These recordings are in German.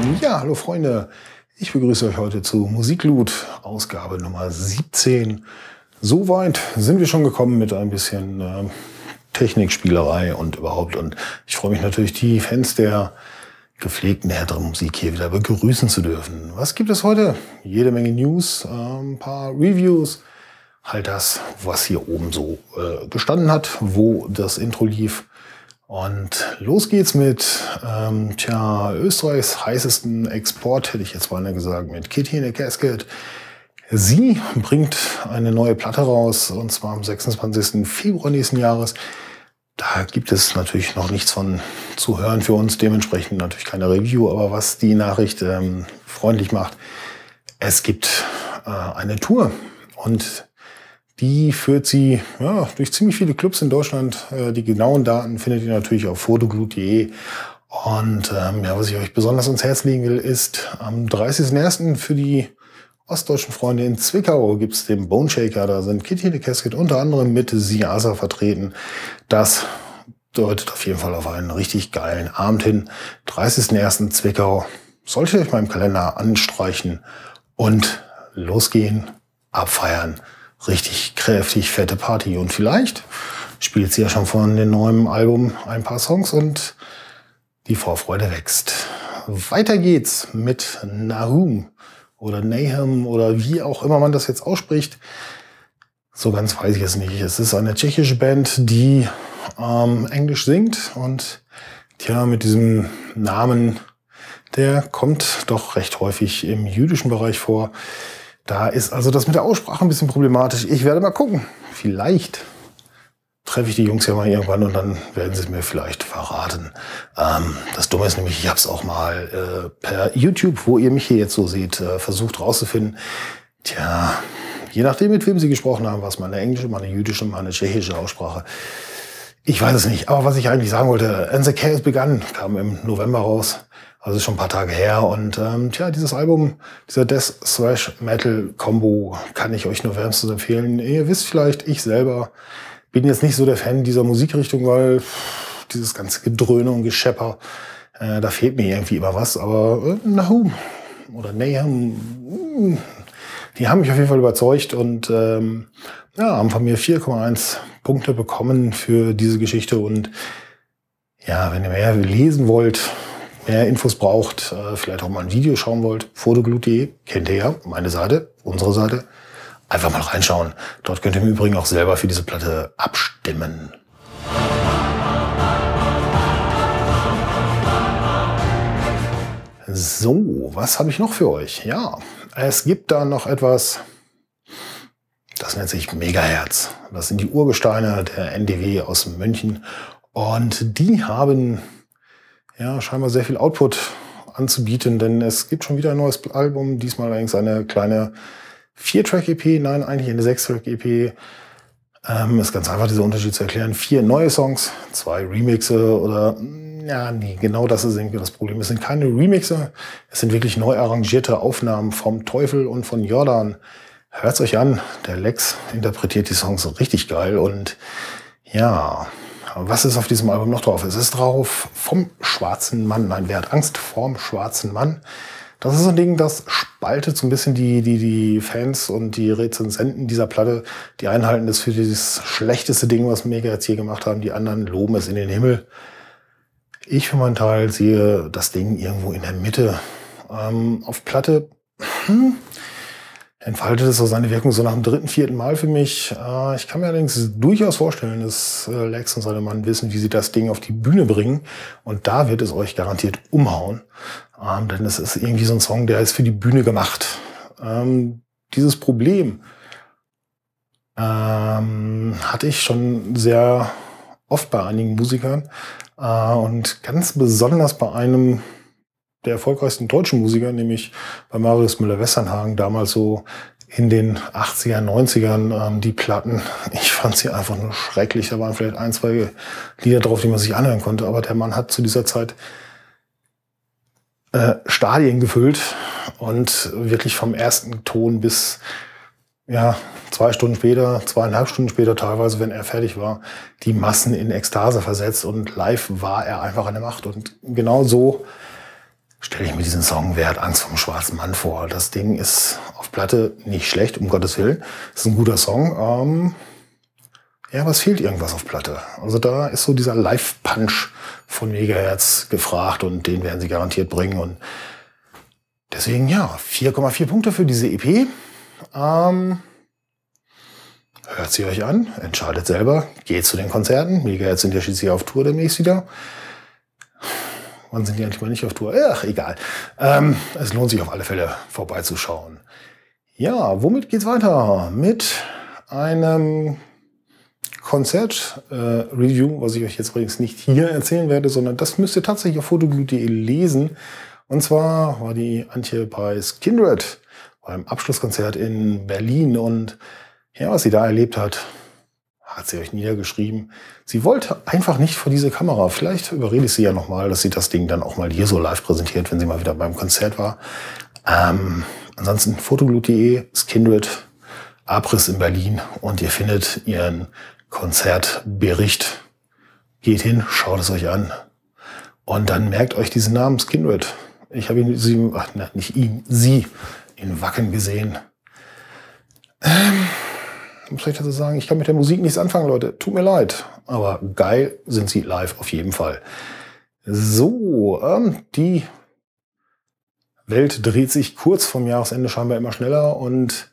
Hallo Freunde, ich begrüße euch heute zu Musikloot, Ausgabe Nummer 17. Soweit sind wir schon gekommen mit ein bisschen äh, Technikspielerei und überhaupt. Und ich freue mich natürlich, die Fans der gepflegten härteren Musik hier wieder begrüßen zu dürfen. Was gibt es heute? Jede Menge News, äh, ein paar Reviews, halt das, was hier oben so äh, gestanden hat, wo das Intro lief. Und los geht's mit, ähm, tja, Österreichs heißesten Export, hätte ich jetzt mal gesagt, mit Kitty in a Casket. Sie bringt eine neue Platte raus, und zwar am 26. Februar nächsten Jahres. Da gibt es natürlich noch nichts von zu hören für uns, dementsprechend natürlich keine Review, aber was die Nachricht ähm, freundlich macht, es gibt äh, eine Tour und die führt sie ja, durch ziemlich viele Clubs in Deutschland. Äh, die genauen Daten findet ihr natürlich auf fotoglut.de. Und ähm, ja, was ich euch besonders ans Herz legen will, ist am 30.01. für die ostdeutschen Freunde in Zwickau gibt's den Bone Shaker. Da sind Kitty the Casket unter anderem mit Siasa vertreten. Das deutet auf jeden Fall auf einen richtig geilen Abend hin. 30.01. Zwickau. Sollte ich euch mal im Kalender anstreichen und losgehen, abfeiern richtig kräftig fette Party. Und vielleicht spielt sie ja schon von dem neuen Album ein paar Songs und die Vorfreude wächst. Weiter geht's mit Nahum oder Nahum oder wie auch immer man das jetzt ausspricht. So ganz weiß ich es nicht. Es ist eine tschechische Band, die ähm, Englisch singt und tja, mit diesem Namen, der kommt doch recht häufig im jüdischen Bereich vor. Da ist also das mit der Aussprache ein bisschen problematisch. Ich werde mal gucken. Vielleicht treffe ich die Jungs ja mal irgendwann und dann werden sie es mir vielleicht verraten. Ähm, das Dumme ist nämlich, ich habe es auch mal äh, per YouTube, wo ihr mich hier jetzt so seht, äh, versucht rauszufinden. Tja, je nachdem, mit wem sie gesprochen haben, was meine englische, meine jüdische, meine tschechische Aussprache. Ich weiß es nicht. Aber was ich eigentlich sagen wollte, And the begann, kam im November raus. Also schon ein paar Tage her. Und ähm, tja, dieses Album, dieser Death Thrash Metal Combo kann ich euch nur wärmstens empfehlen. Ihr wisst vielleicht, ich selber bin jetzt nicht so der Fan dieser Musikrichtung, weil pff, dieses ganze Gedröhne und Geschepper, äh, da fehlt mir irgendwie immer was. Aber äh, Nahum oder Nahum, die haben mich auf jeden Fall überzeugt und ähm, ja, haben von mir 4,1 Punkte bekommen für diese Geschichte. Und ja, wenn ihr mehr lesen wollt, mehr Infos braucht, äh, vielleicht auch mal ein Video schauen wollt, fotoglut.de, kennt ihr ja, meine Seite, unsere Seite. Einfach mal reinschauen. Dort könnt ihr im Übrigen auch selber für diese Platte abstimmen. So, was habe ich noch für euch? Ja, es gibt da noch etwas, das nennt sich Megahertz. Das sind die Urgesteine der NDW aus München. Und die haben ja, scheinbar sehr viel Output anzubieten, denn es gibt schon wieder ein neues Album, diesmal allerdings eine kleine Vier-Track-EP, nein, eigentlich eine Sechs-Track-EP. Ähm, ist ganz einfach dieser Unterschied zu erklären. Vier neue Songs, zwei Remixe oder ja, nee, genau das ist irgendwie das Problem. Es sind keine Remixe, es sind wirklich neu arrangierte Aufnahmen vom Teufel und von Jordan. Hört's euch an, der Lex interpretiert die Songs richtig geil und ja, was ist auf diesem Album noch drauf? Es ist drauf vom schwarzen Mann. Nein, wer hat Angst vorm schwarzen Mann? Das ist ein Ding, das spaltet so ein bisschen die, die, die Fans und die Rezensenten dieser Platte. Die einen halten das für dieses schlechteste Ding, was Mega jetzt hier gemacht haben. Die anderen loben es in den Himmel. Ich für meinen Teil sehe das Ding irgendwo in der Mitte. Ähm, auf Platte, hm, entfaltet es so seine Wirkung so nach dem dritten, vierten Mal für mich. Äh, ich kann mir allerdings durchaus vorstellen, dass äh, Lex und seine Mann wissen, wie sie das Ding auf die Bühne bringen. Und da wird es euch garantiert umhauen. Ähm, denn es ist irgendwie so ein Song, der ist für die Bühne gemacht. Ähm, dieses Problem ähm, hatte ich schon sehr oft bei einigen Musikern. Äh, und ganz besonders bei einem der erfolgreichsten deutschen Musiker, nämlich bei Marius Müller-Westernhagen, damals so in den 80er, 90ern, ähm, die Platten. Ich fand sie einfach nur schrecklich. Da waren vielleicht ein, zwei Lieder drauf, die man sich anhören konnte. Aber der Mann hat zu dieser Zeit äh, Stadien gefüllt und wirklich vom ersten Ton bis ja, zwei Stunden später, zweieinhalb Stunden später teilweise, wenn er fertig war, die Massen in Ekstase versetzt und live war er einfach an der Macht. Und genau so stelle ich mir diesen Song Wer hat Angst vom schwarzen Mann vor. Das Ding ist auf Platte nicht schlecht, um Gottes Willen. ist ein guter Song. Ähm, ja, aber es fehlt irgendwas auf Platte. Also da ist so dieser Live-Punch von Megahertz gefragt und den werden sie garantiert bringen. Und deswegen ja, 4,4 Punkte für diese EP. Ähm, hört sie euch an, entscheidet selber, geht zu den Konzerten. Megahertz sind ja schließlich auf Tour demnächst wieder. Wann sind die eigentlich mal nicht auf Tour? Ach, egal. Ähm, es lohnt sich auf alle Fälle vorbeizuschauen. Ja, womit geht's weiter? Mit einem Konzert-Review, äh, was ich euch jetzt übrigens nicht hier erzählen werde, sondern das müsst ihr tatsächlich auf fotoglut.de lesen. Und zwar war die Antje bei Skindred beim Abschlusskonzert in Berlin und ja, was sie da erlebt hat, hat sie euch niedergeschrieben. Sie wollte einfach nicht vor diese Kamera. Vielleicht überrede ich sie ja nochmal, dass sie das Ding dann auch mal hier so live präsentiert, wenn sie mal wieder beim Konzert war. Ähm, ansonsten fotoglut.de, Skindred, Abriss in Berlin und ihr findet ihren Konzertbericht. Geht hin, schaut es euch an. Und dann merkt euch diesen Namen Skindred. Ich habe ihn, sie, ach, nicht ihn, sie in Wacken gesehen. Ähm, muss ich dazu sagen, ich kann mit der Musik nichts anfangen, Leute. Tut mir leid. Aber geil sind sie live auf jeden Fall. So, ähm, die Welt dreht sich kurz vom Jahresende scheinbar immer schneller und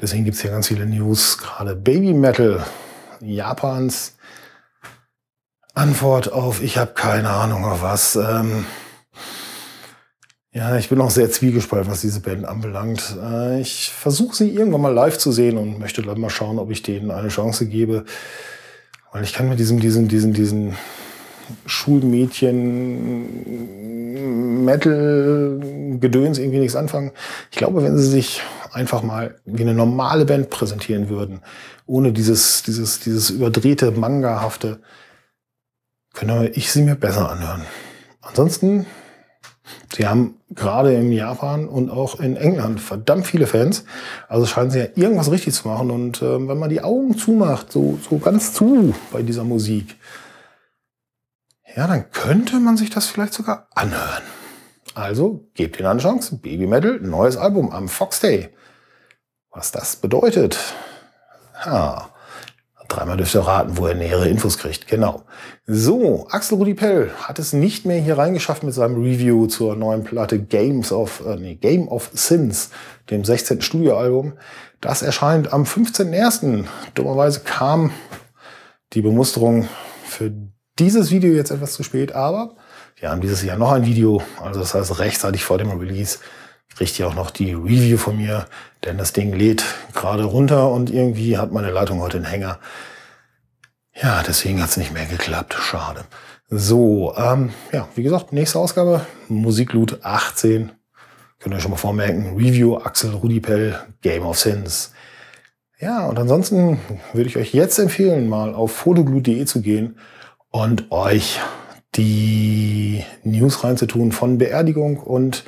deswegen gibt's hier ganz viele News. Gerade Baby Metal Japans Antwort auf ich habe keine Ahnung auf was. Ähm, ja, ich bin auch sehr zwiegespalten, was diese Band anbelangt. Äh, ich versuche sie irgendwann mal live zu sehen und möchte dann mal schauen, ob ich denen eine Chance gebe. Weil ich kann mit diesem, diesem, diesen, diesen Schulmädchen Metal-Gedöns irgendwie nichts anfangen. Ich glaube, wenn sie sich einfach mal wie eine normale Band präsentieren würden, ohne dieses, dieses, dieses überdrehte, mangahafte, könnte ich sie mir besser anhören. Ansonsten Sie haben gerade in Japan und auch in England verdammt viele Fans. Also scheinen sie ja irgendwas richtig zu machen. Und äh, wenn man die Augen zumacht, so, so ganz zu bei dieser Musik, ja, dann könnte man sich das vielleicht sogar anhören. Also gebt ihnen eine Chance. Baby Metal, neues Album am Fox Day. Was das bedeutet? Ja, Dreimal dürft ihr raten, wo er nähere Infos kriegt. Genau. So, Axel Rudi Pell hat es nicht mehr hier reingeschafft mit seinem Review zur neuen Platte Games of, äh, nee, Game of Sins, dem 16. Studioalbum. Das erscheint am 15.01. Dummerweise kam die Bemusterung für dieses Video jetzt etwas zu spät, aber wir haben dieses Jahr noch ein Video, also das heißt rechtzeitig vor dem Release kriegt ihr auch noch die Review von mir, denn das Ding lädt gerade runter und irgendwie hat meine Leitung heute einen Hänger. Ja, deswegen hat es nicht mehr geklappt. Schade. So, ähm, ja, wie gesagt, nächste Ausgabe, Musikloot 18. Könnt ihr schon mal vormerken. Review Axel Rudipell, Game of Sins. Ja, und ansonsten würde ich euch jetzt empfehlen, mal auf fotoglut.de zu gehen und euch die News reinzutun von Beerdigung und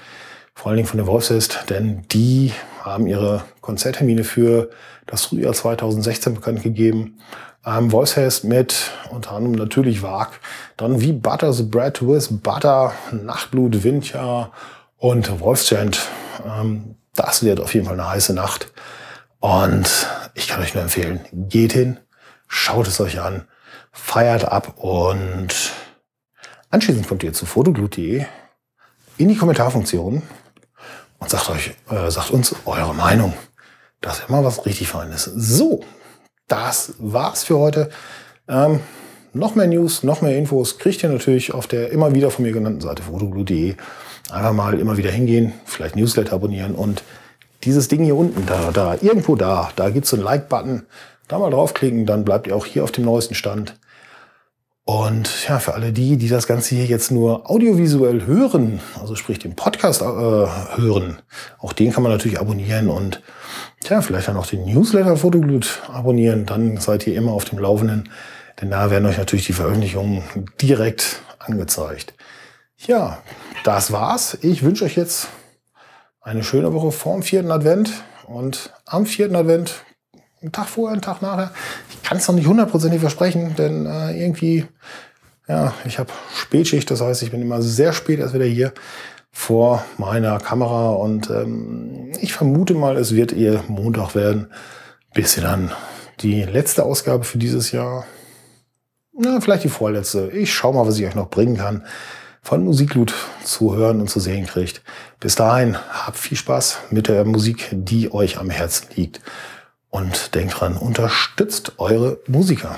vor allen Dingen von der Wolfsfest, denn die haben ihre Konzerttermine für das Frühjahr 2016 bekannt gegeben. Ähm, Wolfsfest mit unter anderem natürlich Wag, dann wie Butter the Bread with Butter, Nachtblut, Windjahr und Wolfschant. Ähm, das wird auf jeden Fall eine heiße Nacht. Und ich kann euch nur empfehlen, geht hin, schaut es euch an, feiert ab und anschließend kommt ihr zu fotoglut.de in die Kommentarfunktion und sagt euch, äh, sagt uns eure Meinung. Das ist immer was richtig Feines. So, das war's für heute. Ähm, noch mehr News, noch mehr Infos kriegt ihr natürlich auf der immer wieder von mir genannten Seite fotoblue.de. Einfach mal immer wieder hingehen, vielleicht Newsletter abonnieren und dieses Ding hier unten, da, da, irgendwo da, da gibt's so einen Like-Button. Da mal draufklicken, dann bleibt ihr auch hier auf dem neuesten Stand. Und ja, für alle die, die das Ganze hier jetzt nur audiovisuell hören, also sprich den Podcast äh, hören, auch den kann man natürlich abonnieren und ja, vielleicht dann auch den Newsletter Fotoglut abonnieren, dann seid ihr immer auf dem Laufenden, denn da werden euch natürlich die Veröffentlichungen direkt angezeigt. Ja, das war's. Ich wünsche euch jetzt eine schöne Woche vorm vierten Advent und am vierten Advent einen Tag vorher, einen Tag nachher. Ich kann es noch nicht hundertprozentig versprechen, denn äh, irgendwie, ja, ich habe Spätschicht, das heißt, ich bin immer sehr spät erst wieder hier. vor meiner Kamera und ähm, ich vermute mal, es wird ihr Montag werden, bis ihr dann die letzte Ausgabe für dieses Jahr, na, vielleicht die vorletzte. Ich schau mal, was ich euch noch bringen kann, von Musiklut zu hören und zu sehen kriegt. Bis dahin, habt viel Spaß mit der Musik, die euch am Herzen liegt. Und denkt dran, unterstützt eure Musiker.